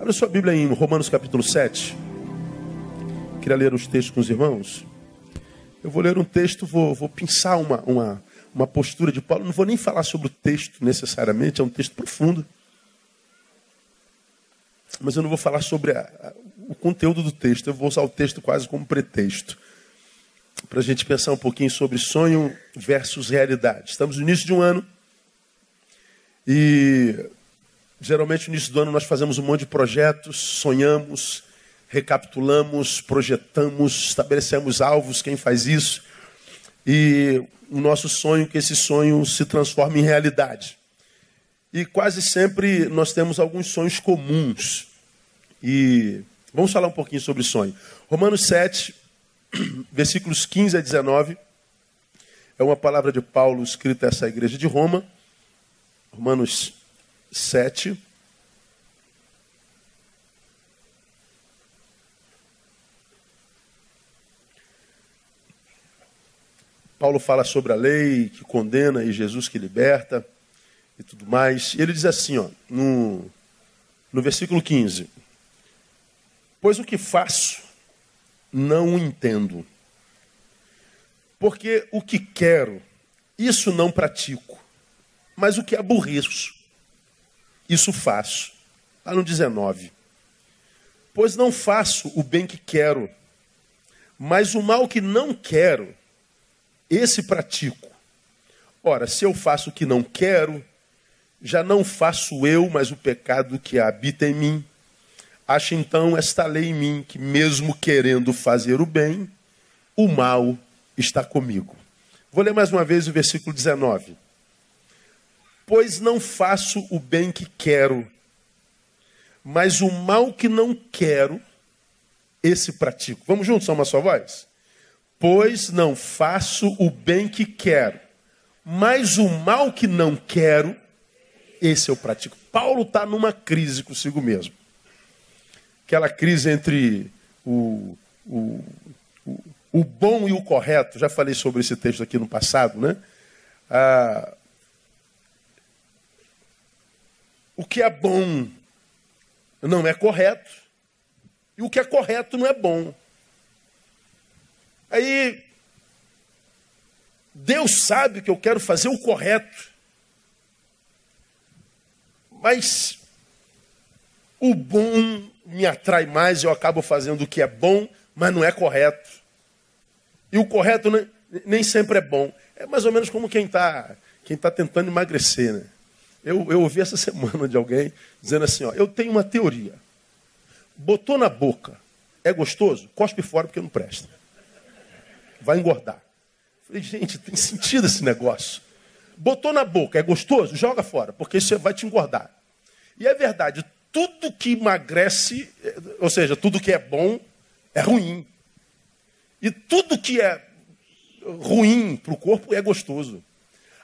Abra sua Bíblia em Romanos capítulo 7. Queria ler os textos com os irmãos. Eu vou ler um texto, vou, vou pensar uma, uma, uma postura de Paulo. Não vou nem falar sobre o texto necessariamente, é um texto profundo. Mas eu não vou falar sobre a, a, o conteúdo do texto, eu vou usar o texto quase como pretexto. Para a gente pensar um pouquinho sobre sonho versus realidade. Estamos no início de um ano. E Geralmente no início do ano nós fazemos um monte de projetos, sonhamos, recapitulamos, projetamos, estabelecemos alvos, quem faz isso. E o nosso sonho é que esse sonho se transforme em realidade. E quase sempre nós temos alguns sonhos comuns. E vamos falar um pouquinho sobre sonho. Romanos 7, versículos 15 a 19, é uma palavra de Paulo escrita a essa igreja de Roma. Romanos 7. Paulo fala sobre a lei que condena e Jesus que liberta e tudo mais. Ele diz assim, ó, no, no versículo 15: Pois o que faço não o entendo, porque o que quero, isso não pratico, mas o que aborreço, isso faço. Está no 19. Pois não faço o bem que quero, mas o mal que não quero, esse pratico. Ora, se eu faço o que não quero, já não faço eu, mas o pecado que habita em mim. Acho então esta lei em mim, que mesmo querendo fazer o bem, o mal está comigo. Vou ler mais uma vez o versículo 19 pois não faço o bem que quero, mas o mal que não quero, esse pratico. Vamos juntos, só uma só voz? Pois não faço o bem que quero, mas o mal que não quero, esse eu pratico. Paulo está numa crise consigo mesmo. Aquela crise entre o, o, o, o, bom e o correto. Já falei sobre esse texto aqui no passado, né? Ah, o que é bom não é correto, e o que é correto não é bom. Aí, Deus sabe que eu quero fazer o correto, mas o bom me atrai mais, eu acabo fazendo o que é bom, mas não é correto. E o correto nem, sempre é bom. É mais ou menos como quem está quem tá tentando emagrecer, né? Eu, eu ouvi essa semana de alguém dizendo assim: ó, eu tenho uma teoria. Botou na boca, é gostoso? Cospe fora porque não presta. Vai engordar. Falei, gente, tem sentido esse negócio. Botou na boca, é gostoso? Joga fora, porque isso vai te engordar. E é verdade, tudo que emagrece, ou seja, tudo que é bom, é ruim. E tudo que é ruim para o corpo é gostoso.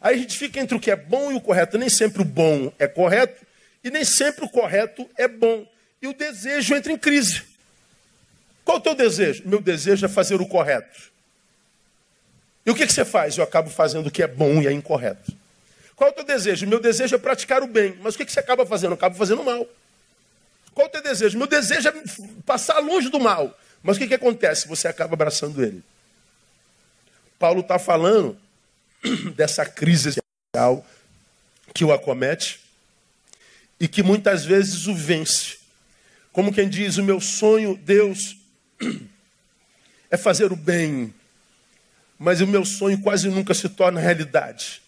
Aí a gente fica entre o que é bom e o correto. Nem sempre o bom é correto e nem sempre o correto é bom. E o desejo entra em crise. Qual é o teu desejo? Meu desejo é fazer o correto. E o que, que você faz? Eu acabo fazendo o que é bom e é incorreto. Qual é o teu desejo? Meu desejo é praticar o bem. Mas o que, que você acaba fazendo? Eu acabo fazendo o mal. Qual é o teu desejo? Meu desejo é passar longe do mal. Mas o que, que acontece? Você acaba abraçando ele. Paulo está falando dessa crise social que o acomete e que muitas vezes o vence. Como quem diz: O meu sonho, Deus, é fazer o bem, mas o meu sonho quase nunca se torna realidade.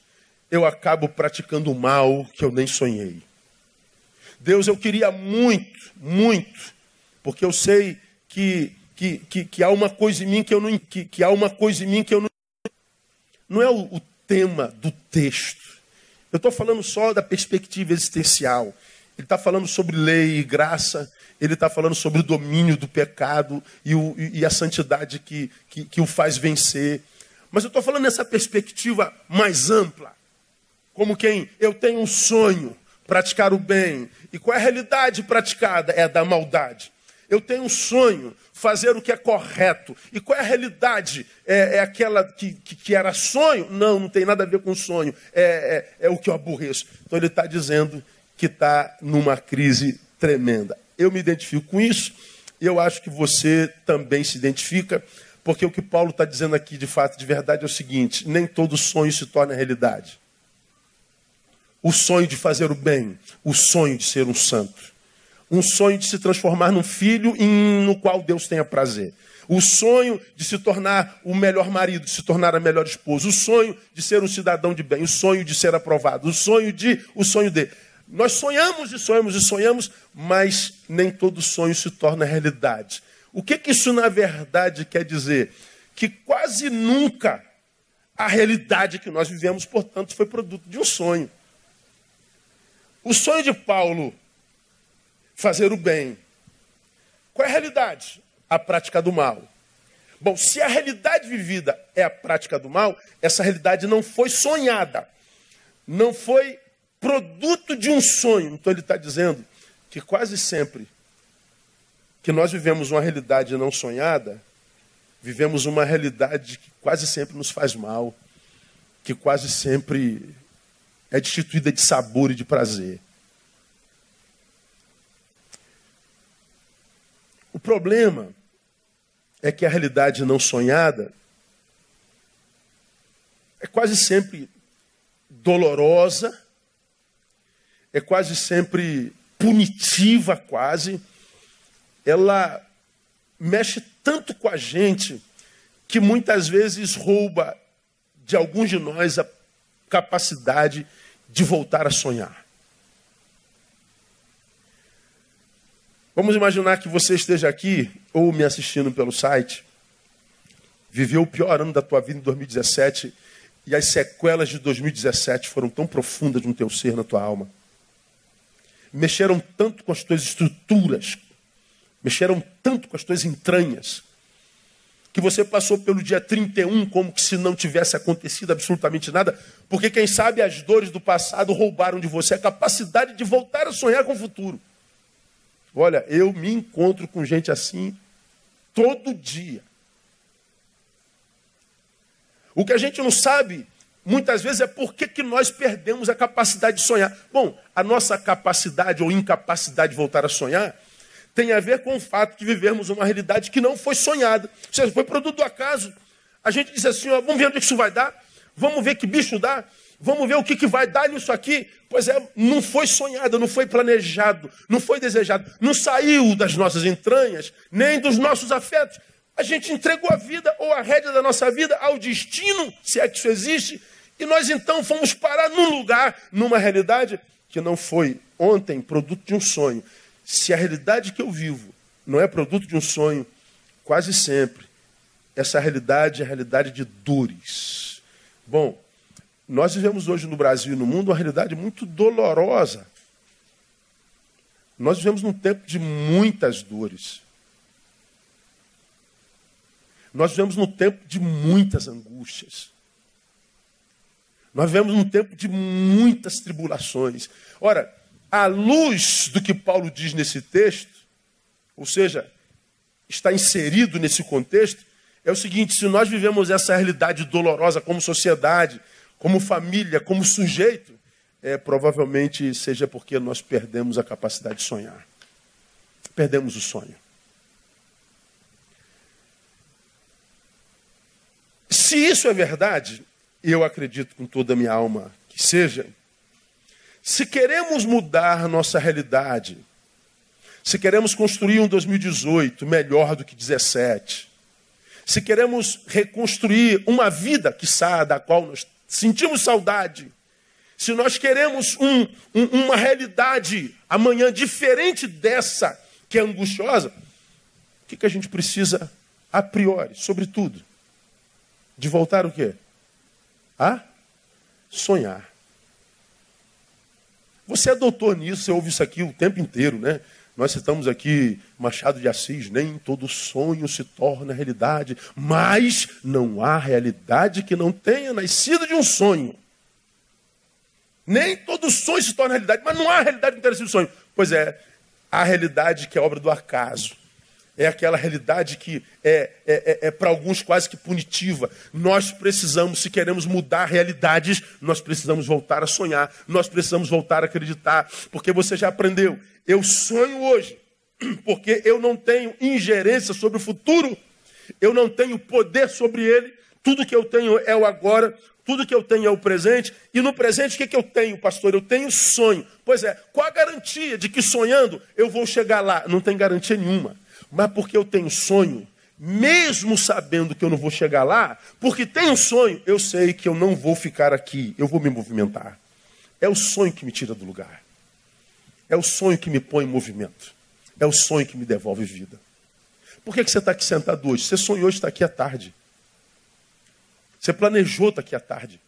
Eu acabo praticando o mal que eu nem sonhei. Deus, eu queria muito, muito, porque eu sei que, que, que, que há uma coisa em mim que eu não que, que há uma coisa em mim que eu não não é o, o tema do texto. Eu estou falando só da perspectiva existencial. Ele está falando sobre lei e graça, ele está falando sobre o domínio do pecado e, o, e a santidade que, que, que, o faz vencer. Mas eu estou falando nessa perspectiva mais ampla. Como quem eu tenho um sonho, praticar o bem. E qual é a realidade praticada? É a da maldade. Eu tenho um sonho, fazer o que é correto. E qual é a realidade? É, é aquela que, que, que, era sonho? Não, não tem nada a ver com sonho. É, é, é o que eu aborreço. Então ele está dizendo que está numa crise tremenda. Eu me identifico com isso eu acho que você também se identifica, porque o que Paulo está dizendo aqui, de fato, de verdade, é o seguinte: nem todo sonho se torna realidade. O sonho de fazer o bem, o sonho de ser um santo, um sonho de se transformar num filho no qual Deus tenha prazer. O sonho de se tornar o melhor marido, de se tornar a melhor esposa, o sonho de ser um cidadão de bem, o sonho de ser aprovado, o sonho de, o sonho de. Nós sonhamos e sonhamos e sonhamos, mas nem todo sonho se torna realidade. O que, que isso na verdade quer dizer? Que quase nunca a realidade que nós vivemos, portanto, foi produto de um sonho. O sonho de Paulo, fazer o bem. Qual é a realidade? A prática do mal. Bom, se a realidade vivida é a prática do mal, essa realidade não foi sonhada, não foi produto de um sonho. Então ele está dizendo que quase sempre que nós vivemos uma realidade não sonhada, vivemos uma realidade que quase sempre nos faz mal, que quase sempre é destituída de sabor e de prazer. O problema é que a realidade não sonhada é quase sempre dolorosa, é quase sempre punitiva, quase. Ela mexe tanto com a gente que muitas vezes rouba de alguns de nós a capacidade de voltar a sonhar. Vamos imaginar que você esteja aqui ou me assistindo pelo site, viveu o pior ano da tua vida em 2017 e as sequelas de 2017 foram tão profundas no teu ser, na tua alma mexeram tanto com as tuas estruturas, mexeram tanto com as tuas entranhas, que você passou pelo dia 31 como que se não tivesse acontecido absolutamente nada, porque quem sabe as dores do passado roubaram de você a capacidade de voltar a sonhar com o futuro. Olha, eu me encontro com gente assim todo dia. O que a gente não sabe muitas vezes é por que nós perdemos a capacidade de sonhar. Bom, a nossa capacidade ou incapacidade de voltar a sonhar tem a ver com o fato de vivermos uma realidade que não foi sonhada. Ou seja, foi produto do acaso. A gente diz assim, ó, vamos ver onde isso vai dar, vamos ver que bicho dá, vamos ver o que, que vai dar nisso aqui. Pois é, não foi sonhado, não foi planejado, não foi desejado, não saiu das nossas entranhas, nem dos nossos afetos. A gente entregou a vida ou a rédea da nossa vida ao destino, se é que isso existe, e nós então fomos parar num lugar, numa realidade que não foi ontem produto de um sonho. Se a realidade que eu vivo não é produto de um sonho, quase sempre essa realidade é a realidade de dores. Bom, nós vivemos hoje no Brasil e no mundo uma realidade muito dolorosa. Nós vivemos num tempo de muitas dores. Nós vivemos num tempo de muitas angústias. Nós vivemos num tempo de muitas tribulações. Ora, à luz do que Paulo diz nesse texto, ou seja, está inserido nesse contexto, é o seguinte: se nós vivemos essa realidade dolorosa como sociedade, como família, como sujeito, é, provavelmente seja porque nós perdemos a capacidade de sonhar. Perdemos o sonho. Se isso é verdade, eu acredito com toda a minha alma que seja, se queremos mudar nossa realidade, se queremos construir um 2018 melhor do que 17, se queremos reconstruir uma vida, sabe, da qual nós sentimos saudade, se nós queremos um, um, uma realidade amanhã diferente dessa que é angustiosa, o que, que a gente precisa a priori, sobretudo? De voltar o quê? a sonhar. Você é doutor nisso, você ouve isso aqui o tempo inteiro, né? Nós citamos aqui Machado de Assis, nem todo sonho se torna realidade, mas não há realidade que não tenha nascido de um sonho. Nem todo sonho se torna realidade, mas não há realidade que não tenha nascido de um sonho. Pois é, há realidade que é obra do acaso é aquela realidade que é, é, é, é para alguns quase que punitiva. Nós precisamos, se queremos mudar realidades, nós precisamos voltar a sonhar, nós precisamos voltar a acreditar, porque você já aprendeu. Eu sonho hoje, porque eu não tenho ingerência sobre o futuro, eu não tenho poder sobre ele, tudo que eu tenho é o agora, tudo que eu tenho é o presente, e no presente o que, que eu tenho, pastor? Eu tenho sonho. Pois é, qual a garantia de que sonhando eu vou chegar lá? Não tem garantia nenhuma. Mas porque eu tenho sonho, mesmo sabendo que eu não vou chegar lá, porque tenho sonho, eu sei que eu não vou ficar aqui, eu vou me movimentar. É o sonho que me tira do lugar. É o sonho que me põe em movimento. É o sonho que me devolve vida. Por que, que você está aqui sentado hoje? Você sonhou estar aqui à tarde. Você planejou estar aqui à tarde.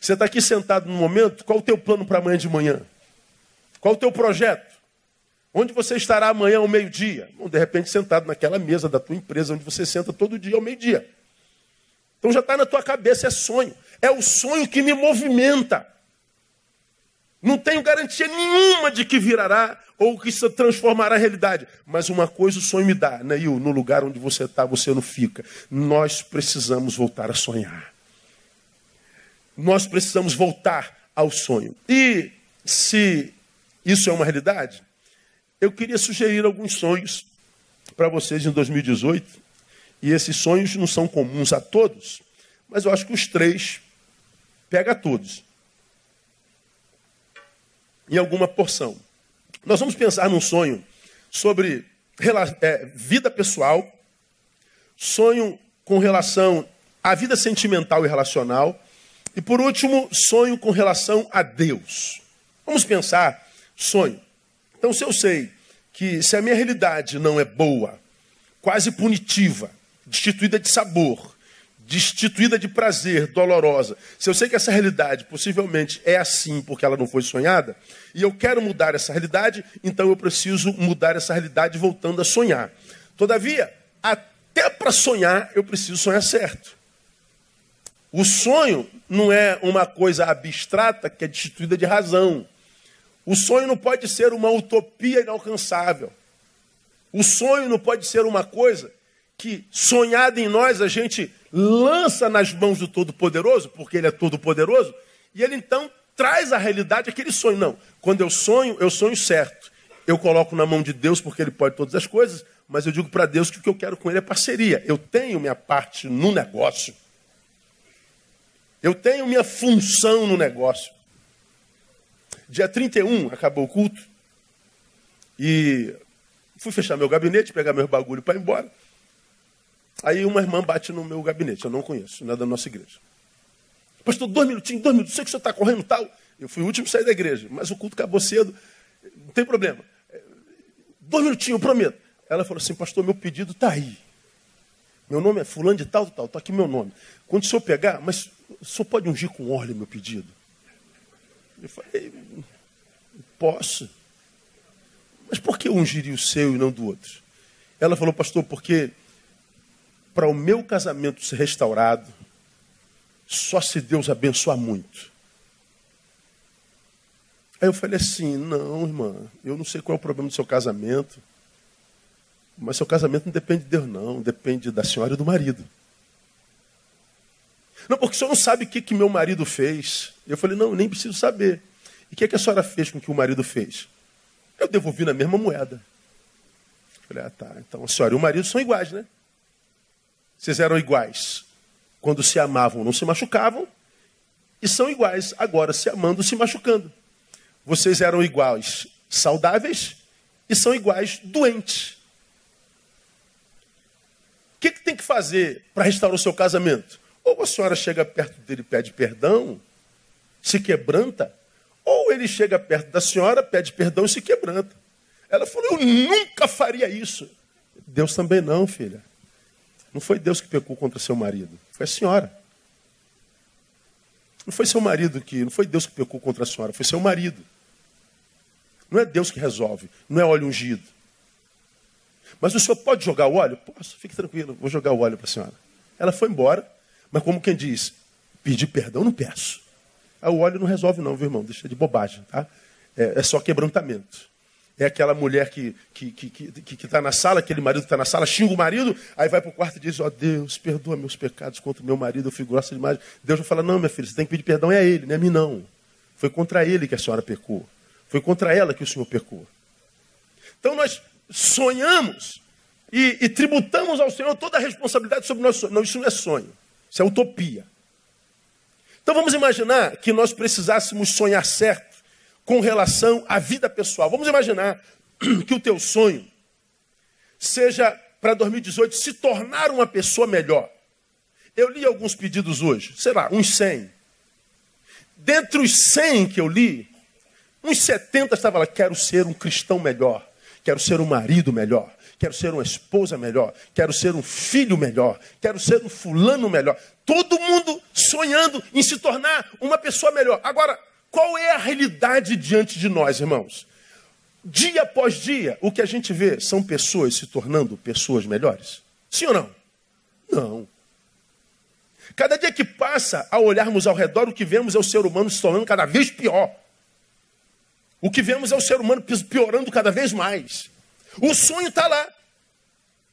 Você está aqui sentado no momento, qual o teu plano para amanhã de manhã? Qual o teu projeto? Onde você estará amanhã ao meio-dia? De repente sentado naquela mesa da tua empresa, onde você senta todo dia ao meio-dia. Então já está na tua cabeça, é sonho. É o sonho que me movimenta. Não tenho garantia nenhuma de que virará ou que se transformará em realidade. Mas uma coisa o sonho me dá, né, No lugar onde você está, você não fica. Nós precisamos voltar a sonhar. Nós precisamos voltar ao sonho. E se isso é uma realidade, eu queria sugerir alguns sonhos para vocês em 2018. E esses sonhos não são comuns a todos, mas eu acho que os três pega a todos em alguma porção. Nós vamos pensar num sonho sobre é, vida pessoal, sonho com relação à vida sentimental e relacional, e por último, sonho com relação a Deus. Vamos pensar sonho. Então, se eu sei que se a minha realidade não é boa, quase punitiva, destituída de sabor, destituída de prazer, dolorosa. Se eu sei que essa realidade possivelmente é assim porque ela não foi sonhada, e eu quero mudar essa realidade, então eu preciso mudar essa realidade voltando a sonhar. Todavia, até para sonhar, eu preciso sonhar certo. O sonho não é uma coisa abstrata que é destituída de razão. O sonho não pode ser uma utopia inalcançável. O sonho não pode ser uma coisa que, sonhada em nós, a gente lança nas mãos do Todo-Poderoso, porque Ele é Todo-Poderoso, e Ele então traz à realidade aquele sonho. Não, quando eu sonho, eu sonho certo. Eu coloco na mão de Deus, porque Ele pode todas as coisas, mas eu digo para Deus que o que eu quero com Ele é parceria. Eu tenho minha parte no negócio. Eu tenho minha função no negócio. Dia 31, acabou o culto. E fui fechar meu gabinete, pegar meus bagulho para ir embora. Aí uma irmã bate no meu gabinete, eu não conheço, não é da nossa igreja. Pastor, dois minutinhos, dois minutos, sei que o senhor está correndo tal. Eu fui o último a sair da igreja, mas o culto acabou cedo, não tem problema. Dois minutinhos, eu prometo. Ela falou assim, pastor, meu pedido está aí. Meu nome é fulano de tal, tal, está aqui meu nome. Quando o senhor pegar, mas o senhor pode ungir com óleo meu pedido? Eu falei, posso. Mas por que ungiria o seu e não do outro? Ela falou, pastor, porque para o meu casamento ser restaurado, só se Deus abençoar muito. Aí eu falei assim: não, irmã, eu não sei qual é o problema do seu casamento, mas seu casamento não depende de Deus, não, depende da senhora e do marido. Não, porque o senhor não sabe o que, que meu marido fez. Eu falei: não, nem preciso saber. E o que, que a senhora fez com o que o marido fez? Eu devolvi na mesma moeda. Eu falei: ah, tá, então a senhora e o marido são iguais, né? Vocês eram iguais. Quando se amavam, não se machucavam. E são iguais agora, se amando, se machucando. Vocês eram iguais, saudáveis, e são iguais, doentes. O que, que tem que fazer para restaurar o seu casamento? Ou a senhora chega perto dele e pede perdão, se quebranta, ou ele chega perto da senhora, pede perdão e se quebranta. Ela falou: Eu nunca faria isso. Deus também não, filha. Não foi Deus que pecou contra seu marido, foi a senhora. Não foi seu marido que, não foi Deus que pecou contra a senhora, foi seu marido. Não é Deus que resolve, não é óleo ungido. Mas o senhor pode jogar o óleo? Posso, fique tranquilo, vou jogar o óleo para a senhora. Ela foi embora, mas como quem diz, pedir perdão, não peço. O óleo não resolve não, viu irmão? Deixa de bobagem, tá? É, é só quebrantamento. É aquela mulher que está que, que, que, que tá na sala, aquele marido que está na sala, xinga o marido, aí vai para o quarto e diz, ó oh, Deus, perdoa meus pecados contra meu marido, eu fui grossa demais. Deus vai falar, não, minha filha, você tem que pedir perdão é a ele, não é a mim não. Foi contra ele que a senhora pecou. Foi contra ela que o senhor pecou. Então nós sonhamos e, e, tributamos ao Senhor toda a responsabilidade sobre sonho. Não, isso não é sonho, isso é utopia. Então vamos imaginar que nós precisássemos sonhar certo com relação à vida pessoal. Vamos imaginar que o teu sonho seja para 2018 se tornar uma pessoa melhor. Eu li alguns pedidos hoje, sei lá, uns 100. Dentre os 100 que eu li, uns 70 estavam lá, quero ser um cristão melhor, quero ser um marido melhor, quero ser uma esposa melhor, quero ser um filho melhor, quero ser um fulano melhor. Todo mundo sonhando em se tornar uma pessoa melhor. Agora, qual é a realidade diante de nós, irmãos? Dia após dia, o que a gente vê são pessoas se tornando pessoas melhores? Sim ou não? Não. Cada dia que passa, ao olharmos ao redor, o que vemos é o ser humano se tornando cada vez pior. O que vemos é o ser humano piorando cada vez mais. O sonho está lá.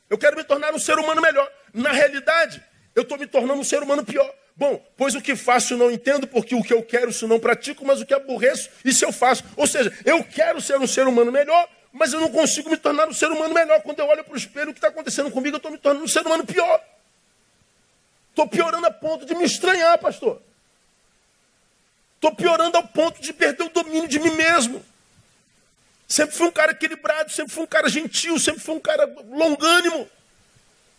Eu quero me tornar um ser humano melhor. Na realidade, eu estou me tornando um ser humano pior. Bom, pois o que faço não entendo, porque o que eu quero isso não pratico, mas o que aborreço, isso eu faço. Ou seja, eu quero ser um ser humano melhor, mas eu não consigo me tornar um ser humano melhor. Quando eu olho para o espelho, o que está acontecendo comigo, eu estou me tornando um ser humano pior. Estou piorando a ponto de me estranhar, pastor. Estou piorando ao ponto de perder o domínio de mim mesmo. Sempre fui um cara equilibrado, sempre fui um cara gentil, sempre fui um cara longânimo.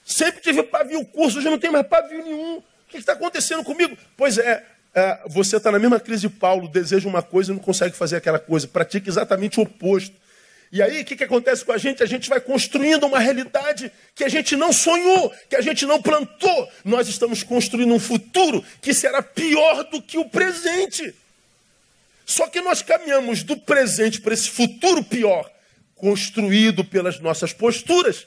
Sempre tive pavio curso, hoje não tenho mais pavio nenhum. O que está acontecendo comigo? Pois é, é você está na mesma crise de Paulo, deseja uma coisa e não consegue fazer aquela coisa, pratica exatamente o oposto. E aí, o que, que acontece com a gente? A gente vai construindo uma realidade que a gente não sonhou, que a gente não plantou. Nós estamos construindo um futuro que será pior do que o presente. Só que nós caminhamos do presente para esse futuro pior, construído pelas nossas posturas,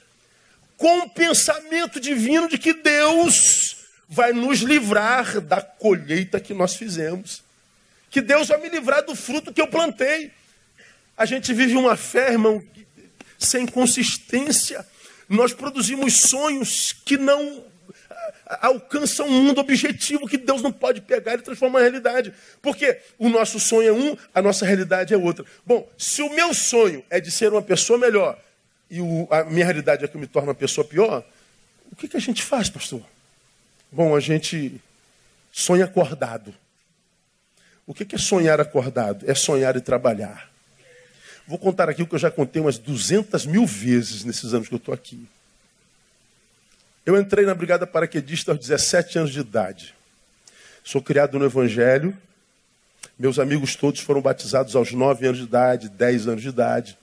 com o pensamento divino de que Deus vai nos livrar da colheita que nós fizemos. Que Deus vai me livrar do fruto que eu plantei. A gente vive uma fé, irmão, sem consistência. Nós produzimos sonhos que não alcançam um mundo objetivo que Deus não pode pegar e transformar em realidade. Porque o nosso sonho é um, a nossa realidade é outra. Bom, se o meu sonho é de ser uma pessoa melhor e o, a minha realidade é que eu me torno uma pessoa pior, o que, que a gente faz, pastor? Bom, a gente sonha acordado. O que, que é sonhar acordado? É sonhar e trabalhar. Vou contar aqui o que eu já contei umas 200 mil vezes nesses anos que eu estou aqui. Eu entrei na Brigada Paraquedista aos 17 anos de idade. Sou criado no Evangelho. Meus amigos todos foram batizados aos 9 anos de idade, 10 anos de idade.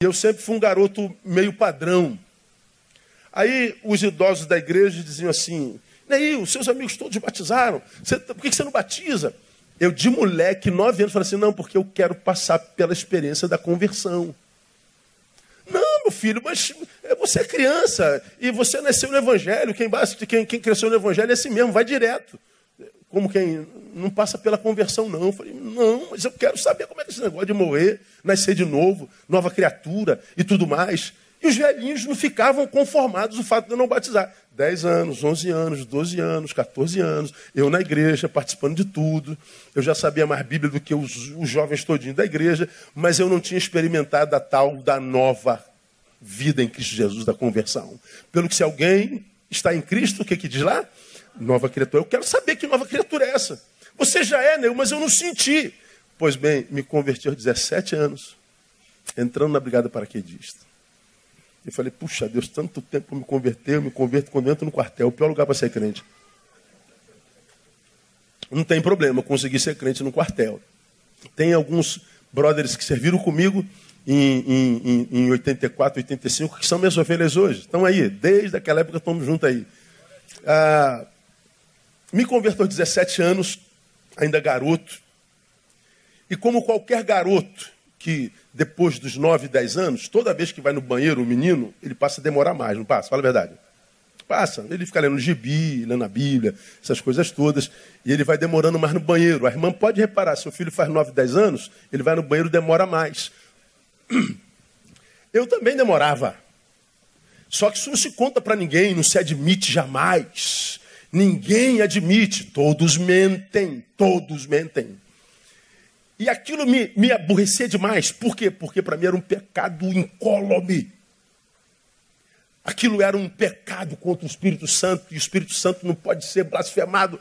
E eu sempre fui um garoto meio padrão. Aí os idosos da igreja diziam assim: Neil, os seus amigos todos batizaram, você, por que você não batiza? Eu, de moleque, nove anos, falei assim: não, porque eu quero passar pela experiência da conversão. Meu filho, mas você é criança e você nasceu no Evangelho. Quem, quem, quem cresceu no Evangelho é assim mesmo, vai direto. Como quem não passa pela conversão, não. Eu falei, não, mas eu quero saber como é que esse negócio de morrer, nascer de novo, nova criatura e tudo mais. E os velhinhos não ficavam conformados o fato de eu não batizar. 10 anos, 11 anos, 12 anos, 14 anos, eu na igreja, participando de tudo. Eu já sabia mais Bíblia do que os, os jovens todinhos da igreja, mas eu não tinha experimentado a tal da nova vida em Cristo Jesus, da conversão. Pelo que se alguém está em Cristo, o que, que diz lá? Nova criatura. Eu quero saber que nova criatura é essa. Você já é, né? mas eu não senti. Pois bem, me converti aos 17 anos, entrando na Brigada Paraquedista. Eu falei, puxa Deus, tanto tempo para me converter, eu me converto quando entro no quartel, o pior lugar para ser crente. Não tem problema, eu consegui ser crente no quartel. Tem alguns brothers que serviram comigo em, em, em 84, 85, que são minhas ovelhas hoje. Estão aí, desde aquela época estamos juntos aí. Ah, me converto aos 17 anos, ainda garoto. E como qualquer garoto que depois dos 9, 10 anos, toda vez que vai no banheiro o menino, ele passa a demorar mais, não passa? Fala a verdade. Passa. Ele fica lendo gibi, lendo a Bíblia, essas coisas todas, e ele vai demorando mais no banheiro. A irmã pode reparar, se o filho faz 9, 10 anos, ele vai no banheiro demora mais. Eu também demorava. Só que isso não se conta para ninguém, não se admite jamais. Ninguém admite, todos mentem, todos mentem. E aquilo me, me aborrecia demais. Por quê? Porque para mim era um pecado incólume. Aquilo era um pecado contra o Espírito Santo, e o Espírito Santo não pode ser blasfemado.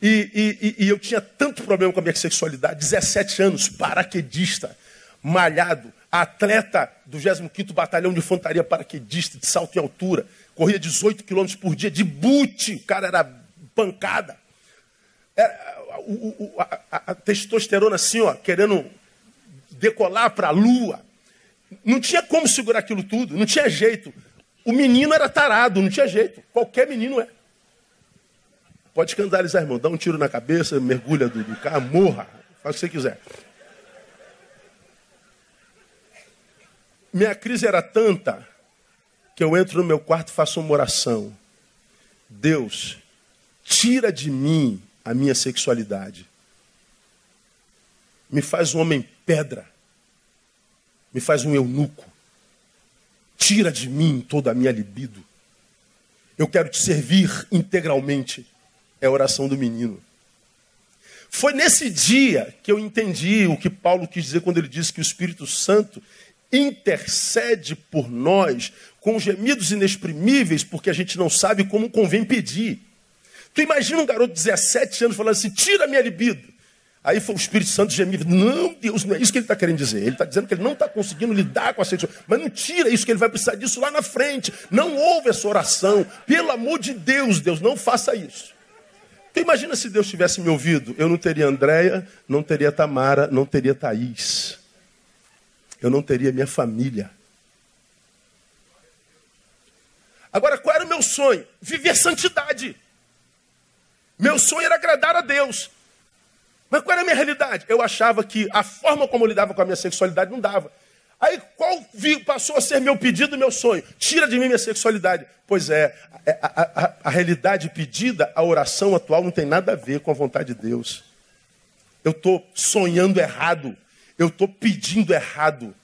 E, e, e eu tinha tanto problema com a minha sexualidade, 17 anos, paraquedista, malhado, atleta do 25º Batalhão de Infantaria Paraquedista, de salto em altura, corria 18 quilômetros por dia, de boot, o cara era pancada. Era, o, o, a, a, testosterona assim, ó, querendo decolar para a lua. Não tinha como segurar aquilo tudo, não tinha jeito. O menino era tarado, não tinha jeito. Qualquer menino é. Pode escandalizar, irmão. Dá um tiro na cabeça, mergulha do, do carro, morra. Faz o que você quiser. Minha crise era tanta que eu entro no meu quarto e faço uma oração. Deus, tira de mim a minha sexualidade. Me faz um homem pedra. Me faz um eunuco. Tira de mim toda a minha libido. Eu quero te servir integralmente. É a oração do menino. Foi nesse dia que eu entendi o que Paulo quis dizer quando ele disse que o Espírito Santo intercede por nós com gemidos inexprimíveis, porque a gente não sabe como convém pedir. Tu imagina um garoto de 17 anos falando assim: tira minha libido. Aí foi o Espírito Santo gemido. Não, Deus, não é isso que ele está querendo dizer. Ele está dizendo que ele não está conseguindo lidar com a sexualidade. Mas não tira isso, que ele vai precisar disso lá na frente. Não ouve essa oração. Pelo amor de Deus, Deus, não faça isso. Tu imagina se Deus tivesse me ouvido. Eu não teria Andréia, não teria Tamara, não teria Thaís. Eu não teria minha família. Agora, qual era o meu sonho? Viver santidade. Meu sonho era agradar a Deus. Mas qual era a minha realidade? Eu achava que a forma como eu lidava com a minha sexualidade não dava. Aí qual passou a ser meu pedido, meu sonho? Tira de mim minha sexualidade. Pois é, a, a, a, a realidade pedida, a oração atual não tem nada a ver com a vontade de Deus. Eu estou sonhando errado. Eu estou pedindo errado.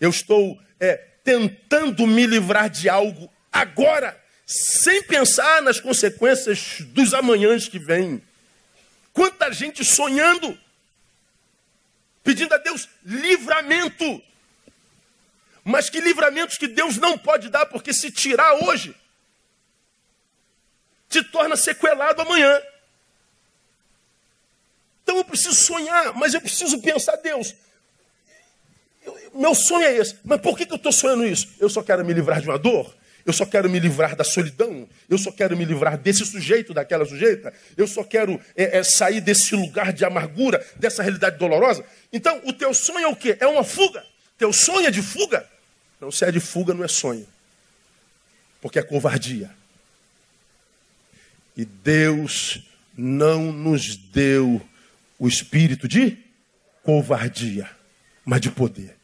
Eu estou é, tentando me livrar de algo agora sem pensar nas consequências dos amanhãs que vêm. Quanta gente sonhando, pedindo a Deus livramento. Mas que livramentos que Deus não pode dar, porque se tirar hoje, te torna sequelado amanhã. Então eu preciso sonhar, mas eu preciso pensar, Deus, eu, meu sonho é esse. Mas por que, que eu estou sonhando isso? Eu só quero me livrar de uma dor? Eu só quero me livrar da solidão. Eu só quero me livrar desse sujeito, daquela sujeita. Eu só quero é, é, sair desse lugar de amargura, dessa realidade dolorosa. Então, o teu sonho é o quê? É uma fuga. Teu sonho é de fuga? Não, se é de fuga, não é sonho. Porque é covardia. E Deus não nos deu o espírito de covardia, mas de poder.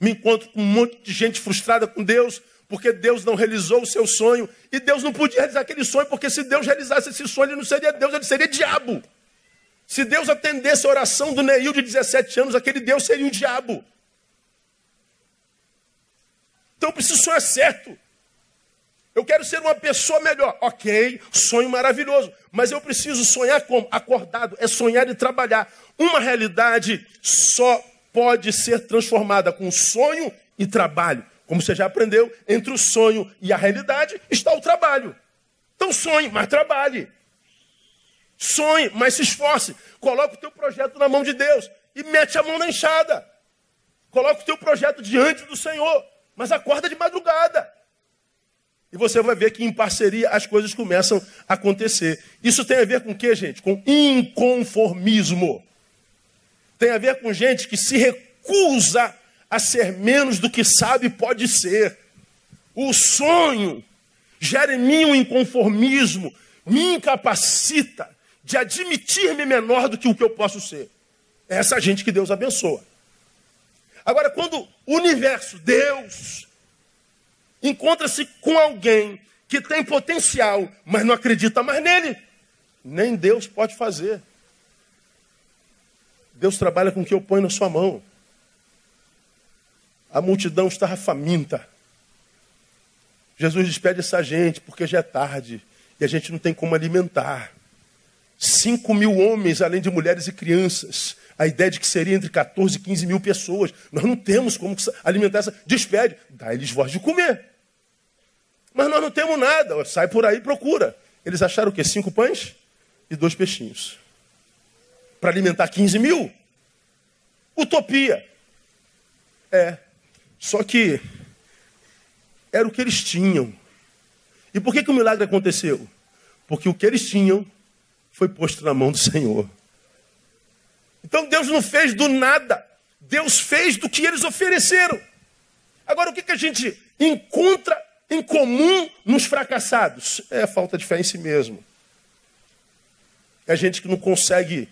Me encontro com um monte de gente frustrada com Deus, porque Deus não realizou o seu sonho. E Deus não podia realizar aquele sonho, porque se Deus realizasse esse sonho, ele não seria Deus, ele seria diabo. Se Deus atendesse a oração do Neil de 17 anos, aquele Deus seria o diabo. Então eu preciso sonhar certo. Eu quero ser uma pessoa melhor. Ok, sonho maravilhoso. Mas eu preciso sonhar como? Acordado. É sonhar e trabalhar. Uma realidade só pode ser transformada com sonho e trabalho. Como você já aprendeu, entre o sonho e a realidade está o trabalho. Então sonhe, mas trabalhe. Sonhe, mas se esforce. Coloque o teu projeto na mão de Deus e mete a mão na enxada. Coloque o teu projeto diante do Senhor, mas acorda de madrugada. E você vai ver que em parceria as coisas começam a acontecer. Isso tem a ver com o que, gente? Com inconformismo. Tem a ver com gente que se recusa a ser menos do que sabe pode ser. O sonho gera em mim um inconformismo, me incapacita de admitir-me menor do que o que eu posso ser. É essa gente que Deus abençoa. Agora, quando o universo, Deus, encontra-se com alguém que tem potencial, mas não acredita mais nele, nem Deus pode fazer. Deus trabalha com o que eu ponho na sua mão. A multidão estava faminta. Jesus despede essa gente porque já é tarde e a gente não tem como alimentar. Cinco mil homens, além de mulheres e crianças. A ideia de que seria entre 14 e 15 mil pessoas. Nós não temos como alimentar essa. Despede. Dá-lhes voz de comer. Mas nós não temos nada. Sai por aí e procura. Eles acharam o quê? Cinco pães e dois peixinhos. Para alimentar 15 mil? Utopia. É. Só que era o que eles tinham. E por que, que o milagre aconteceu? Porque o que eles tinham foi posto na mão do Senhor. Então Deus não fez do nada. Deus fez do que eles ofereceram. Agora, o que, que a gente encontra em comum nos fracassados? É a falta de fé em si mesmo. É a gente que não consegue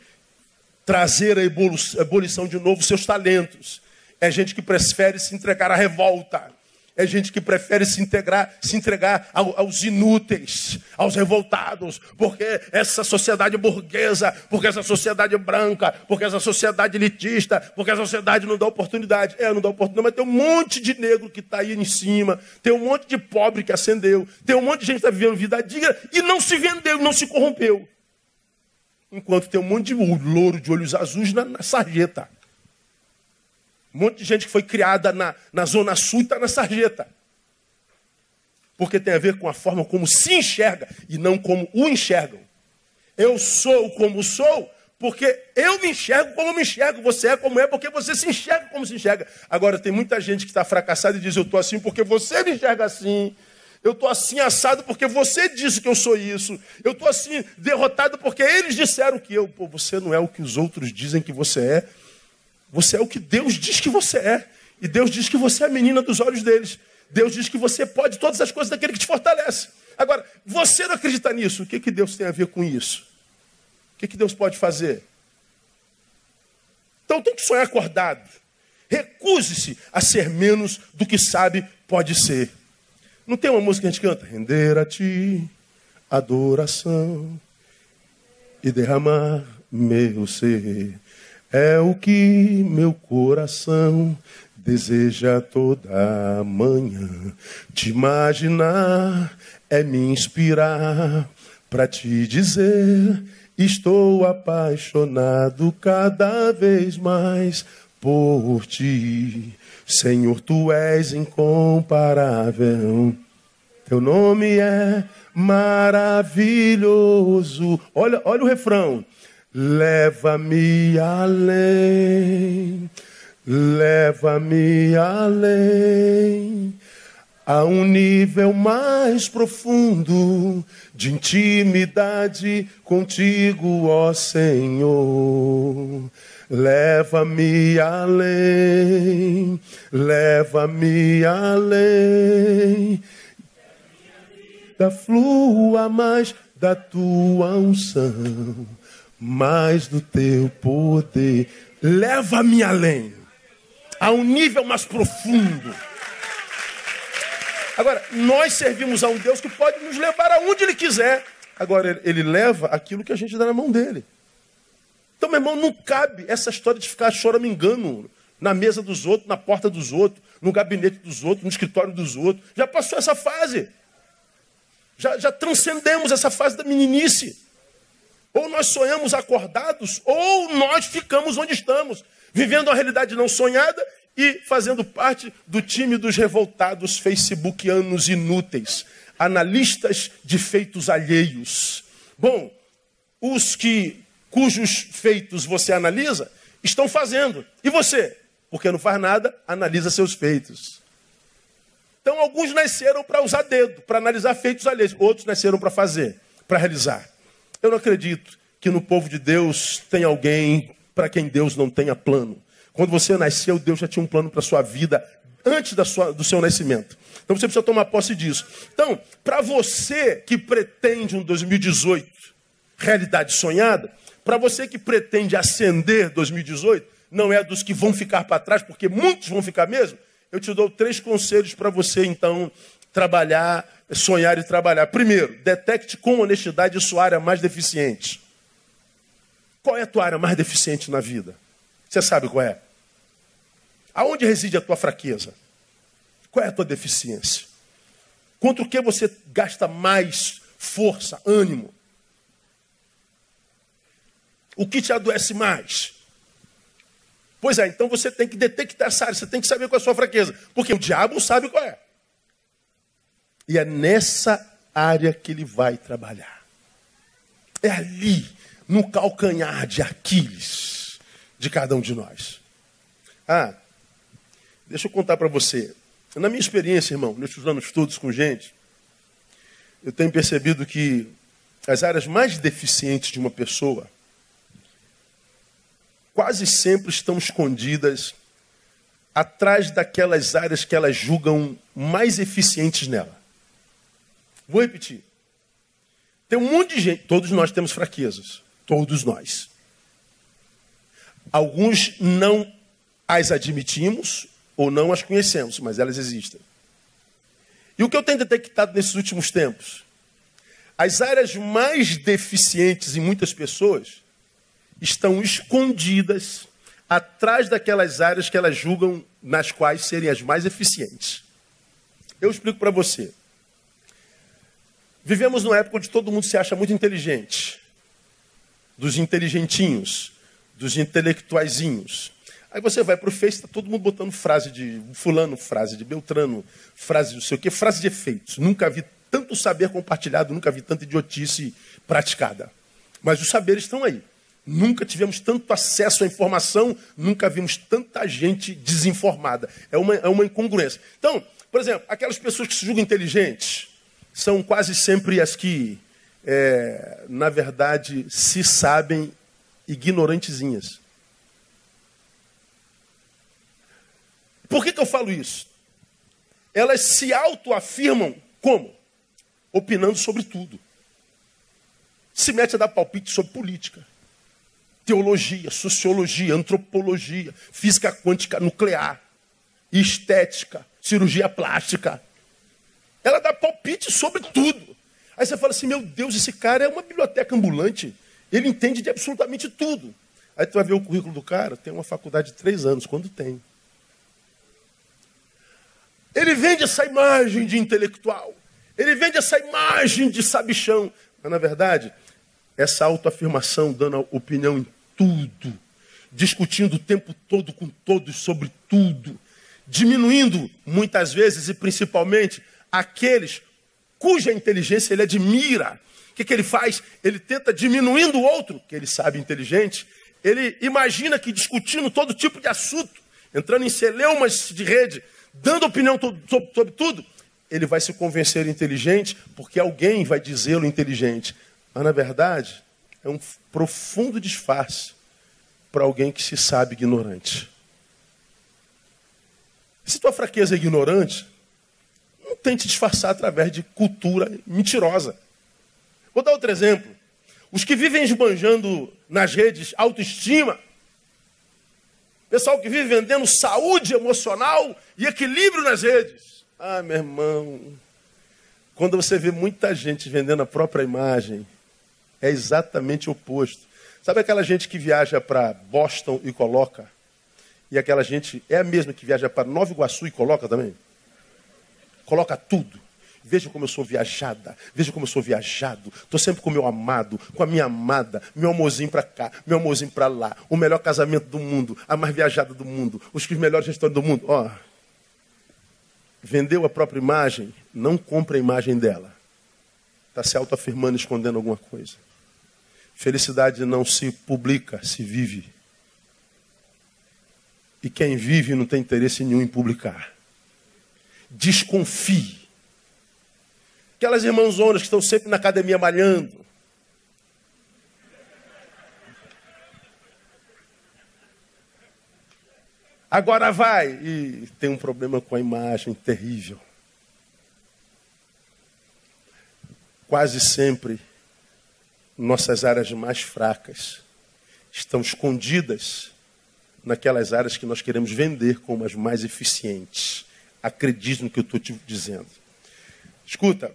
trazer a ebulição de novo seus talentos. É gente que prefere se entregar à revolta. É gente que prefere se, integrar, se entregar aos inúteis, aos revoltados, porque essa sociedade burguesa, porque essa sociedade branca, porque essa sociedade elitista, porque essa sociedade não dá oportunidade. É, não dá oportunidade, mas tem um monte de negro que está aí em cima, tem um monte de pobre que acendeu, tem um monte de gente que está vivendo vida digna e não se vendeu, não se corrompeu. Enquanto tem um monte de louro de olhos azuis na, na sarjeta. Um monte de gente que foi criada na, na Zona Sul está na sarjeta. Porque tem a ver com a forma como se enxerga e não como o enxergam. Eu sou como sou porque eu me enxergo como me enxergo. Você é como é porque você se enxerga como se enxerga. Agora, tem muita gente que está fracassada e diz: Eu estou assim porque você me enxerga assim. Eu estou assim assado porque você disse que eu sou isso. Eu estou assim derrotado porque eles disseram que eu. Pô, você não é o que os outros dizem que você é. Você é o que Deus diz que você é. E Deus diz que você é a menina dos olhos deles. Deus diz que você pode todas as coisas daquele que te fortalece. Agora, você não acredita nisso. O que, que Deus tem a ver com isso? O que, que Deus pode fazer? Então tem que sonhar acordado. Recuse-se a ser menos do que sabe pode ser. Não tem uma música que a gente canta? Render a ti adoração e derramar meu ser é o que meu coração deseja toda manhã. Te imaginar é me inspirar para te dizer: estou apaixonado cada vez mais por ti. Senhor, tu és incomparável. Teu nome é maravilhoso. Olha, olha o refrão. Leva-me além, leva-me além, a um nível mais profundo de intimidade contigo, ó Senhor. Leva-me além, leva-me além, da flua mais da tua unção mais do teu poder. Leva-me além, a um nível mais profundo. Agora, nós servimos a um Deus que pode nos levar aonde Ele quiser. Agora, Ele leva aquilo que a gente dá na mão dele. Então, meu irmão, não cabe essa história de ficar choramingando na mesa dos outros, na porta dos outros, no gabinete dos outros, no escritório dos outros. Já passou essa fase. Já, já transcendemos essa fase da meninice. Ou nós sonhamos acordados, ou nós ficamos onde estamos, vivendo a realidade não sonhada e fazendo parte do time dos revoltados facebookianos inúteis, analistas de feitos alheios. Bom, os que cujos feitos você analisa estão fazendo. E você? Porque não faz nada, analisa seus feitos. Então, alguns nasceram para usar dedo, para analisar feitos alheios. Outros nasceram para fazer, para realizar. Eu não acredito que no povo de Deus tem alguém para quem Deus não tenha plano. Quando você nasceu, Deus já tinha um plano para a sua vida antes da sua, do seu nascimento. Então você precisa tomar posse disso. Então, para você que pretende um 2018 realidade sonhada, para você que pretende ascender 2018, não é dos que vão ficar para trás, porque muitos vão ficar mesmo. Eu te dou três conselhos para você, então, trabalhar, sonhar e trabalhar. Primeiro, detecte com honestidade sua área mais deficiente. Qual é a tua área mais deficiente na vida? Você sabe qual é? Aonde reside a tua fraqueza? Qual é a tua deficiência? Contra o que você gasta mais força, ânimo? O que te adoece mais? Pois é, então você tem que detectar essa área, você tem que saber qual é a sua fraqueza, porque o diabo sabe qual é. E é nessa área que ele vai trabalhar. É ali, no calcanhar de Aquiles de cada um de nós. Ah, deixa eu contar para você. Na minha experiência, irmão, nesses anos todos com gente, eu tenho percebido que as áreas mais deficientes de uma pessoa quase sempre estão escondidas atrás daquelas áreas que elas julgam mais eficientes nela. Vou repetir. Tem um monte de gente, todos nós temos fraquezas, todos nós. Alguns não as admitimos ou não as conhecemos, mas elas existem. E o que eu tenho detectado nesses últimos tempos? As áreas mais deficientes em muitas pessoas estão escondidas atrás daquelas áreas que elas julgam nas quais serem as mais eficientes. Eu explico para você. Vivemos numa época onde todo mundo se acha muito inteligente. Dos inteligentinhos, dos intelectuaizinhos. Aí você vai para o Face, está todo mundo botando frase de fulano, frase de Beltrano, frase de não sei o quê, frase de efeitos. Nunca vi tanto saber compartilhado, nunca vi tanta idiotice praticada. Mas os saberes estão aí. Nunca tivemos tanto acesso à informação, nunca vimos tanta gente desinformada. É uma, é uma incongruência. Então, por exemplo, aquelas pessoas que se julgam inteligentes, são quase sempre as que, é, na verdade, se sabem ignorantezinhas. Por que, que eu falo isso? Elas se autoafirmam como? Opinando sobre tudo. Se mete a dar palpite sobre política, teologia, sociologia, antropologia, física quântica nuclear, estética, cirurgia plástica. Ela dá palpite sobre tudo. Aí você fala assim: meu Deus, esse cara é uma biblioteca ambulante. Ele entende de absolutamente tudo. Aí tu vai ver o currículo do cara, tem uma faculdade de três anos, quando tem. Ele vende essa imagem de intelectual. Ele vende essa imagem de sabichão. Mas, na verdade, essa autoafirmação, dando opinião tudo, discutindo o tempo todo com todos sobre tudo, diminuindo muitas vezes e principalmente aqueles cuja inteligência ele admira. O que, que ele faz? Ele tenta diminuindo o outro, que ele sabe inteligente. Ele imagina que discutindo todo tipo de assunto, entrando em celeumas de rede, dando opinião sobre, tudo, ele vai se convencer inteligente, porque alguém vai dizê-lo inteligente. Mas, na verdade, é um profundo disfarce para alguém que se sabe ignorante. Se tua fraqueza é ignorante, não tente disfarçar através de cultura mentirosa. Vou dar outro exemplo. Os que vivem esbanjando nas redes autoestima, pessoal que vive vendendo saúde emocional e equilíbrio nas redes. Ah, meu irmão, quando você vê muita gente vendendo a própria imagem, é exatamente o oposto. Sabe aquela gente que viaja para Boston e coloca? E aquela gente é a mesma que viaja para Nova Iguaçu e coloca também? Coloca tudo. Veja como eu sou viajada, veja como eu sou viajado. Estou sempre com meu amado, com a minha amada, meu amorzinho para cá, meu amorzinho para lá. O melhor casamento do mundo, a mais viajada do mundo, os melhores restaurantes do mundo. Ó, vendeu a própria imagem, não compra a imagem dela. Está se autoafirmando, escondendo alguma coisa. Felicidade não se publica, se vive. E quem vive não tem interesse nenhum em publicar desconfie. Aquelas irmãozonas que estão sempre na academia malhando. Agora vai. E tem um problema com a imagem terrível. Quase sempre, nossas áreas mais fracas estão escondidas naquelas áreas que nós queremos vender como as mais eficientes acredite no que eu estou te dizendo. Escuta,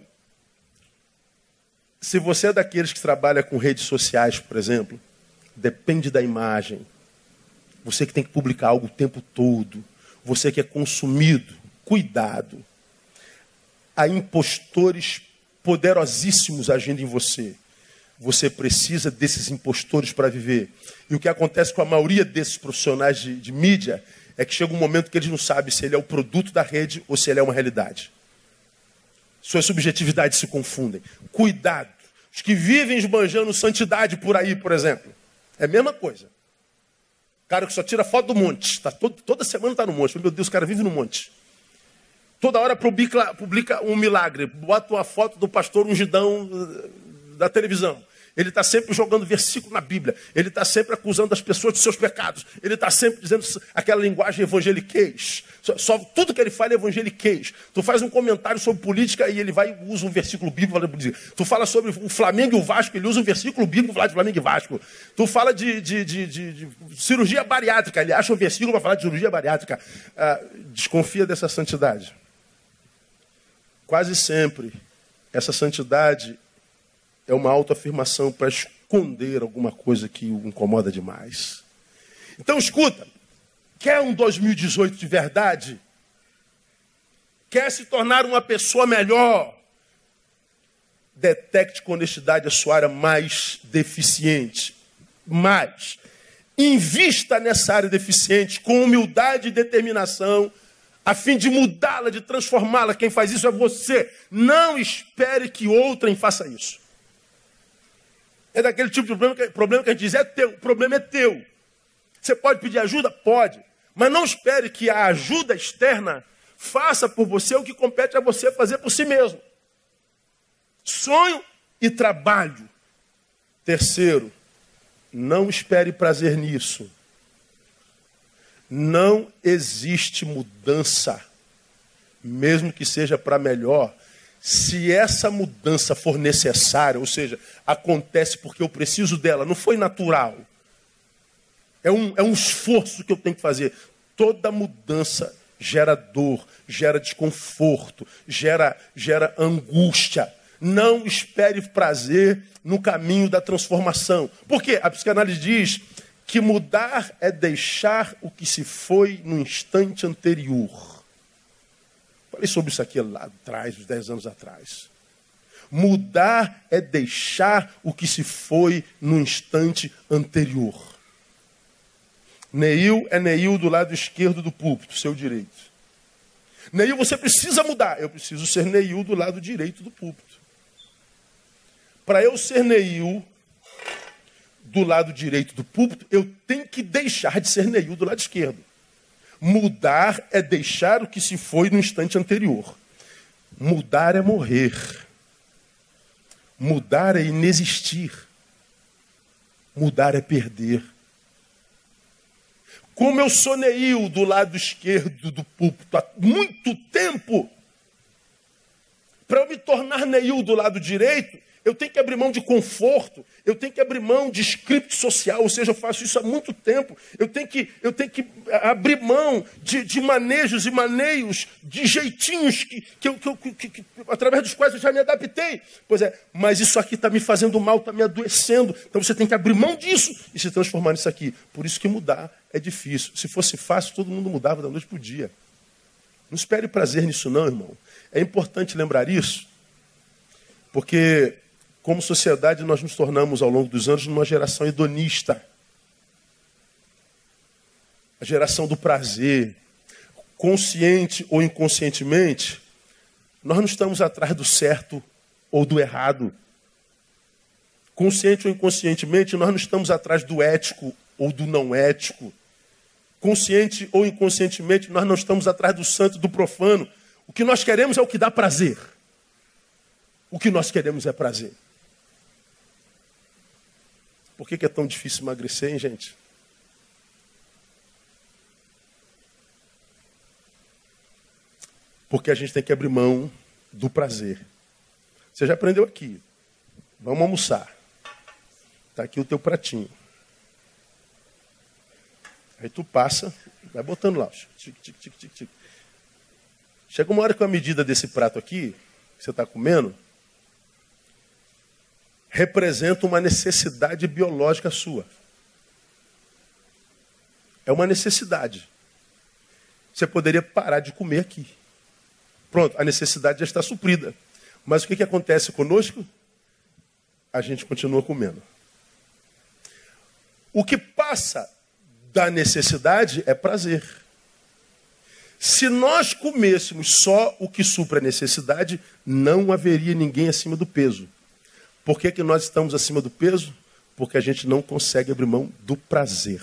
se você é daqueles que trabalha com redes sociais, por exemplo, depende da imagem. Você que tem que publicar algo o tempo todo. Você que é consumido, cuidado. Há impostores poderosíssimos agindo em você. Você precisa desses impostores para viver. E o que acontece com a maioria desses profissionais de, de mídia é que chega um momento que eles não sabem se ele é o produto da rede ou se ele é uma realidade. Suas subjetividades se confundem. Cuidado. Os que vivem esbanjando santidade por aí, por exemplo. É a mesma coisa. Cara que só tira foto do monte. Tá todo, toda semana está no monte. Meu Deus, o cara vive no monte. Toda hora publica, publica um milagre. Bota uma foto do pastor ungidão eh, da televisão. Ele está sempre jogando versículo na Bíblia. Ele está sempre acusando as pessoas dos seus pecados. Ele está sempre dizendo aquela linguagem evangeliquez. Só, só, tudo que ele fala é evangeliquez. Tu faz um comentário sobre política e ele vai usa um versículo bíblico. Tu fala sobre o Flamengo e o Vasco, ele usa um versículo bíblico para falar de Flamengo e Vasco. Tu fala de, de, de, de cirurgia bariátrica, ele acha um versículo para falar de cirurgia bariátrica. Ah, desconfia dessa santidade. Quase sempre, essa santidade é uma autoafirmação para esconder alguma coisa que o incomoda demais. Então, escuta: quer um 2018 de verdade? Quer se tornar uma pessoa melhor? Detecte com honestidade a sua área mais deficiente. Mais. Invista nessa área deficiente com humildade e determinação, a fim de mudá-la, de transformá-la. Quem faz isso é você. Não espere que outrem faça isso. É daquele tipo de problema que, problema que a gente diz, é teu, o problema é teu. Você pode pedir ajuda? Pode. Mas não espere que a ajuda externa faça por você o que compete a você fazer por si mesmo. Sonho e trabalho. Terceiro, não espere prazer nisso. Não existe mudança, mesmo que seja para melhor, se essa mudança for necessária, ou seja, acontece porque eu preciso dela, não foi natural. É um, é um esforço que eu tenho que fazer. Toda mudança gera dor, gera desconforto, gera, gera angústia. Não espere prazer no caminho da transformação. Por quê? A psicanálise diz que mudar é deixar o que se foi no instante anterior. Falei sobre isso aqui lá atrás, uns 10 anos atrás. Mudar é deixar o que se foi no instante anterior. Neil é Neil do lado esquerdo do púlpito, seu direito. Neil, você precisa mudar. Eu preciso ser Neil do lado direito do púlpito. Para eu ser Neil do lado direito do púlpito, eu tenho que deixar de ser Neil do lado esquerdo. Mudar é deixar o que se foi no instante anterior. Mudar é morrer. Mudar é inexistir. Mudar é perder. Como eu sou Neil do lado esquerdo do púlpito há muito tempo, para eu me tornar Neil do lado direito, eu tenho que abrir mão de conforto, eu tenho que abrir mão de script social, ou seja, eu faço isso há muito tempo. Eu tenho que, eu tenho que abrir mão de, de manejos e maneios, de jeitinhos que, que, eu, que, que, através dos quais eu já me adaptei. Pois é, mas isso aqui está me fazendo mal, está me adoecendo. Então você tem que abrir mão disso e se transformar nisso aqui. Por isso que mudar é difícil. Se fosse fácil, todo mundo mudava da noite para o dia. Não espere prazer nisso, não, irmão. É importante lembrar isso, porque como sociedade, nós nos tornamos, ao longo dos anos, numa geração hedonista. A geração do prazer. Consciente ou inconscientemente, nós não estamos atrás do certo ou do errado. Consciente ou inconscientemente, nós não estamos atrás do ético ou do não ético. Consciente ou inconscientemente, nós não estamos atrás do santo e do profano. O que nós queremos é o que dá prazer. O que nós queremos é prazer. Por que, que é tão difícil emagrecer, hein, gente? Porque a gente tem que abrir mão do prazer. Você já aprendeu aqui. Vamos almoçar. Está aqui o teu pratinho. Aí tu passa, vai botando lá. Tic, tic, tic, tic, tic. Chega uma hora que a medida desse prato aqui, que você está comendo, representa uma necessidade biológica sua. É uma necessidade. Você poderia parar de comer aqui. Pronto, a necessidade já está suprida. Mas o que, que acontece conosco? a gente continua comendo. O que passa da necessidade é prazer. Se nós comêssemos só o que supra a necessidade, não haveria ninguém acima do peso. Por que, que nós estamos acima do peso? Porque a gente não consegue abrir mão do prazer.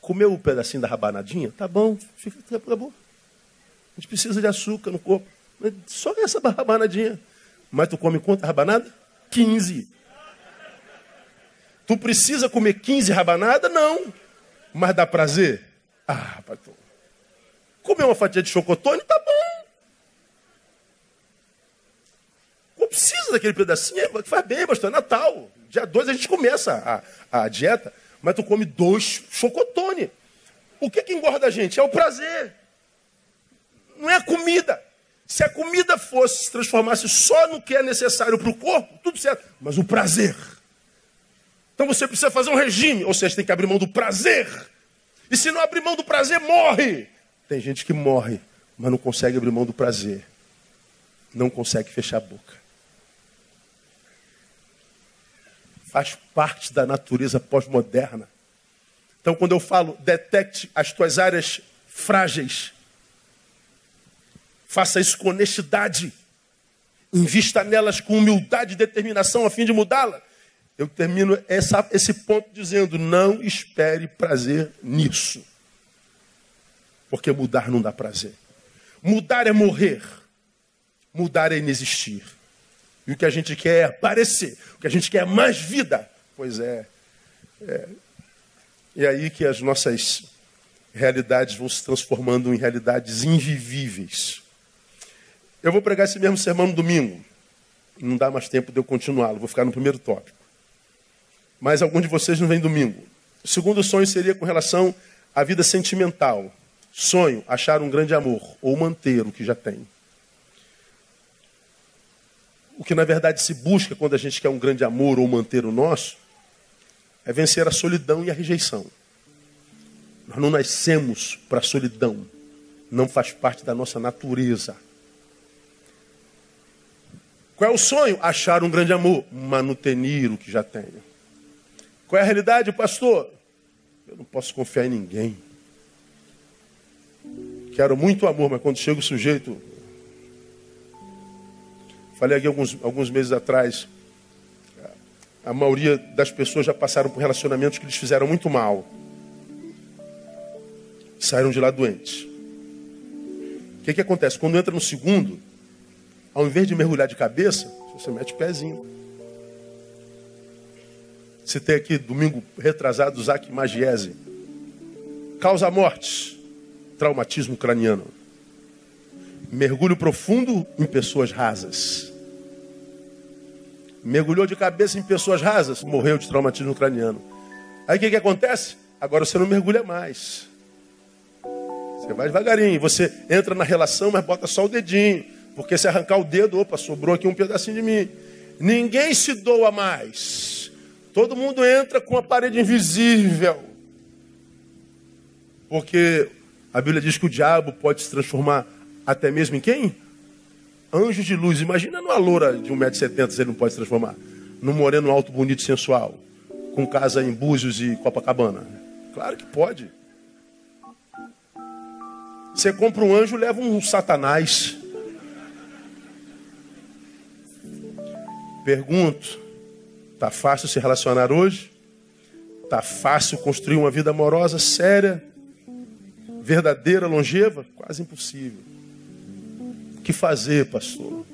Comeu um pedacinho da rabanadinha? Tá bom, fica, bom. A gente precisa de açúcar no corpo. Só essa rabanadinha. Mas tu come quanto rabanada? 15. Tu precisa comer 15 rabanadas? Não. Mas dá prazer? Ah, pastor. Comer uma fatia de chocotone? Tá bom. Não precisa daquele pedacinho. Faz bem, pastor. É Natal. Dia 2 a gente começa a, a dieta. Mas tu come dois chocotone. O que, que engorda a gente? É o prazer. Não é a comida. Se a comida fosse, se transformasse só no que é necessário para o corpo, tudo certo. Mas o prazer. Então você precisa fazer um regime, ou seja, tem que abrir mão do prazer. E se não abrir mão do prazer, morre. Tem gente que morre, mas não consegue abrir mão do prazer. Não consegue fechar a boca. Faz parte da natureza pós-moderna. Então, quando eu falo, detecte as tuas áreas frágeis, faça isso com honestidade, invista nelas com humildade e determinação a fim de mudá-la. Eu termino essa, esse ponto dizendo: não espere prazer nisso. Porque mudar não dá prazer. Mudar é morrer. Mudar é inexistir. E o que a gente quer é aparecer. O que a gente quer é mais vida. Pois é. é. E aí que as nossas realidades vão se transformando em realidades invivíveis. Eu vou pregar esse mesmo sermão no domingo. Não dá mais tempo de eu continuá-lo. Vou ficar no primeiro tópico mas algum de vocês não vem domingo. O segundo sonho seria com relação à vida sentimental. Sonho, achar um grande amor ou manter o que já tem. O que na verdade se busca quando a gente quer um grande amor ou manter o nosso é vencer a solidão e a rejeição. Nós não nascemos para a solidão, não faz parte da nossa natureza. Qual é o sonho? Achar um grande amor, manutenir o que já tenho. Qual é a realidade, pastor? Eu não posso confiar em ninguém. Quero muito amor, mas quando chega o sujeito. Falei aqui alguns, alguns meses atrás. A maioria das pessoas já passaram por relacionamentos que lhes fizeram muito mal. Saíram de lá doentes. O que, que acontece? Quando entra no segundo, ao invés de mergulhar de cabeça, você mete o pezinho. Citei aqui domingo retrasado Zac Magiese. Causa mortes, traumatismo craniano. Mergulho profundo em pessoas rasas. Mergulhou de cabeça em pessoas rasas, morreu de traumatismo craniano. Aí o que, que acontece? Agora você não mergulha mais. Você vai devagarinho. Você entra na relação, mas bota só o dedinho. Porque se arrancar o dedo, opa, sobrou aqui um pedacinho de mim. Ninguém se doa mais. Todo mundo entra com a parede invisível. Porque a Bíblia diz que o diabo pode se transformar até mesmo em quem? Anjo de luz. Imagina numa loura de 1,70m se ele não pode se transformar. Num moreno alto, bonito sensual. Com casa em Búzios e Copacabana. Claro que pode. Você compra um anjo, leva um satanás. Pergunto, Tá fácil se relacionar hoje? Tá fácil construir uma vida amorosa, séria, verdadeira, longeva? Quase impossível. Que fazer, pastor?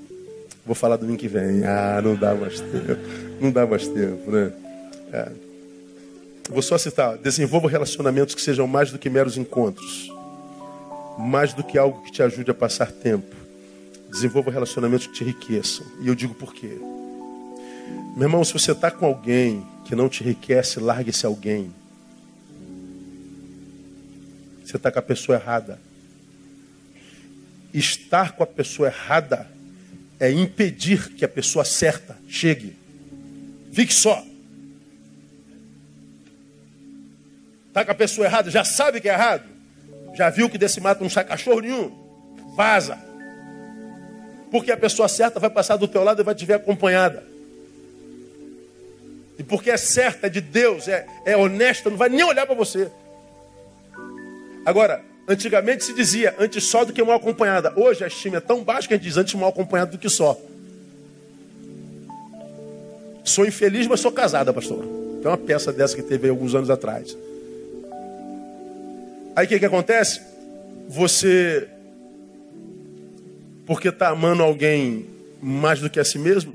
Vou falar domingo que vem. Ah, não dá mais tempo. Não dá mais tempo, né? É. Vou só citar. Desenvolva relacionamentos que sejam mais do que meros encontros. Mais do que algo que te ajude a passar tempo. Desenvolva relacionamentos que te enriqueçam. E eu digo por quê. Meu irmão, se você está com alguém que não te enriquece, largue esse alguém. Você está com a pessoa errada. Estar com a pessoa errada é impedir que a pessoa certa chegue. Fique só. Está com a pessoa errada, já sabe que é errado. Já viu que desse mato não sai cachorro nenhum. Vaza. Porque a pessoa certa vai passar do teu lado e vai te ver acompanhada. E porque é certa, é de Deus, é, é honesta, não vai nem olhar para você. Agora, antigamente se dizia antes só do que mal acompanhada. Hoje a estima é tão baixa que a gente diz antes mal acompanhado do que só. Sou infeliz, mas sou casada, pastor. Tem uma peça dessa que teve alguns anos atrás. Aí o que, que acontece? Você, porque está amando alguém mais do que a si mesmo,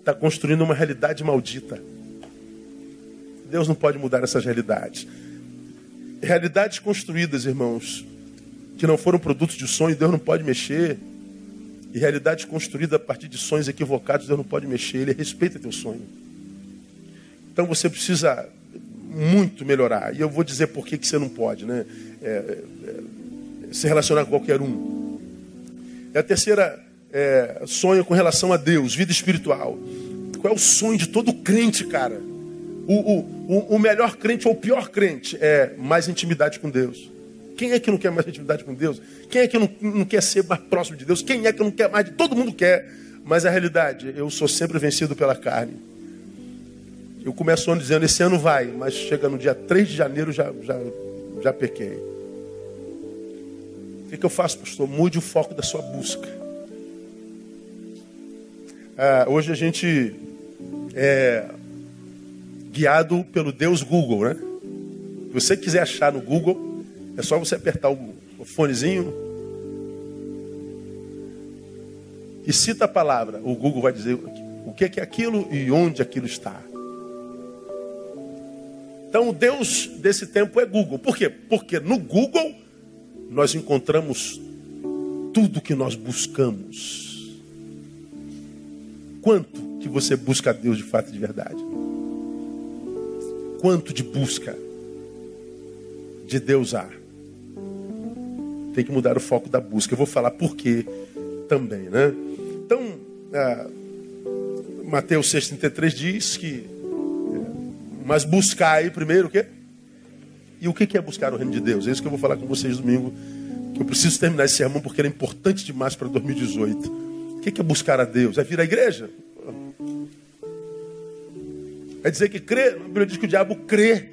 está construindo uma realidade maldita. Deus não pode mudar essas realidades. Realidades construídas, irmãos, que não foram produtos de sonho, Deus não pode mexer. E realidades construídas a partir de sonhos equivocados, Deus não pode mexer. Ele respeita teu sonho. Então você precisa muito melhorar. E eu vou dizer por que, que você não pode, né? É, é, se relacionar com qualquer um. E a terceira é, sonho com relação a Deus, vida espiritual. Qual é o sonho de todo crente, cara? O, o, o melhor crente ou o pior crente é mais intimidade com Deus. Quem é que não quer mais intimidade com Deus? Quem é que não, não quer ser mais próximo de Deus? Quem é que não quer mais? Todo mundo quer. Mas a realidade, eu sou sempre vencido pela carne. Eu começo ano dizendo, esse ano vai, mas chega no dia 3 de janeiro, já, já, já pequei. O que, que eu faço, pastor? Mude o foco da sua busca. Ah, hoje a gente é guiado pelo Deus Google, né? Se você quiser achar no Google, é só você apertar o, fonezinho e cita a palavra. O Google vai dizer o que é aquilo e onde aquilo está. Então, o Deus desse tempo é Google. Por quê? Porque no Google nós encontramos tudo que nós buscamos. Quanto que você busca a Deus de fato e de verdade? Quanto de busca de Deus há? Tem que mudar o foco da busca. Eu vou falar por quê também, né? Então, ah, Mateus 6,33 diz que mas buscar aí primeiro o quê? E o que é buscar o reino de Deus? É isso que eu vou falar com vocês domingo. Que eu preciso terminar esse sermão porque ele é importante demais para 2018. O que é buscar a Deus? É vir à igreja? É dizer que crê? A Bíblia diz que o diabo crê.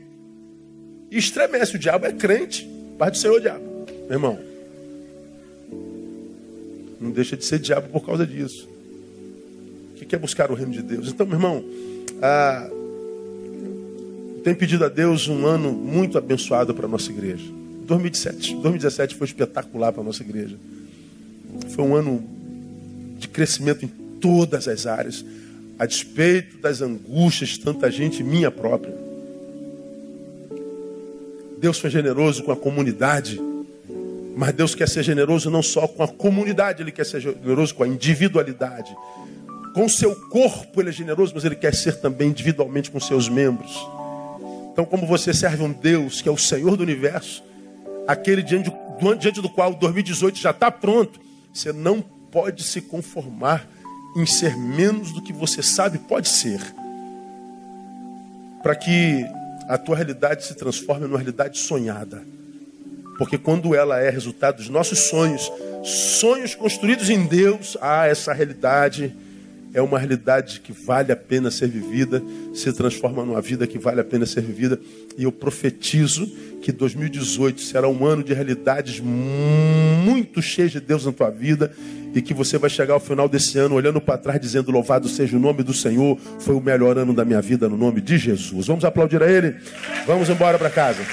E estremece. O diabo é crente. Pai do Senhor, diabo. Meu irmão. Não deixa de ser diabo por causa disso. O que é buscar o reino de Deus? Então, meu irmão, ah, pedido a Deus um ano muito abençoado para a nossa igreja. 2017. 2017 foi espetacular para a nossa igreja. Foi um ano de crescimento em todas as áreas, a despeito das angústias de tanta gente, minha própria. Deus foi generoso com a comunidade, mas Deus quer ser generoso não só com a comunidade, Ele quer ser generoso com a individualidade. Com o seu corpo Ele é generoso, mas Ele quer ser também individualmente com seus membros. Então, como você serve um Deus que é o Senhor do universo, aquele diante, do, diante do qual 2018 já está pronto, você não pode se conformar em ser menos do que você sabe pode ser. Para que a tua realidade se transforme numa realidade sonhada. Porque quando ela é resultado dos nossos sonhos, sonhos construídos em Deus, ah, essa realidade é uma realidade que vale a pena ser vivida, se transforma numa vida que vale a pena ser vivida. E eu profetizo que 2018 será um ano de realidades muito cheias de Deus na tua vida e que você vai chegar ao final desse ano olhando para trás dizendo louvado seja o nome do Senhor, foi o melhor ano da minha vida no nome de Jesus. Vamos aplaudir a ele? Vamos embora para casa.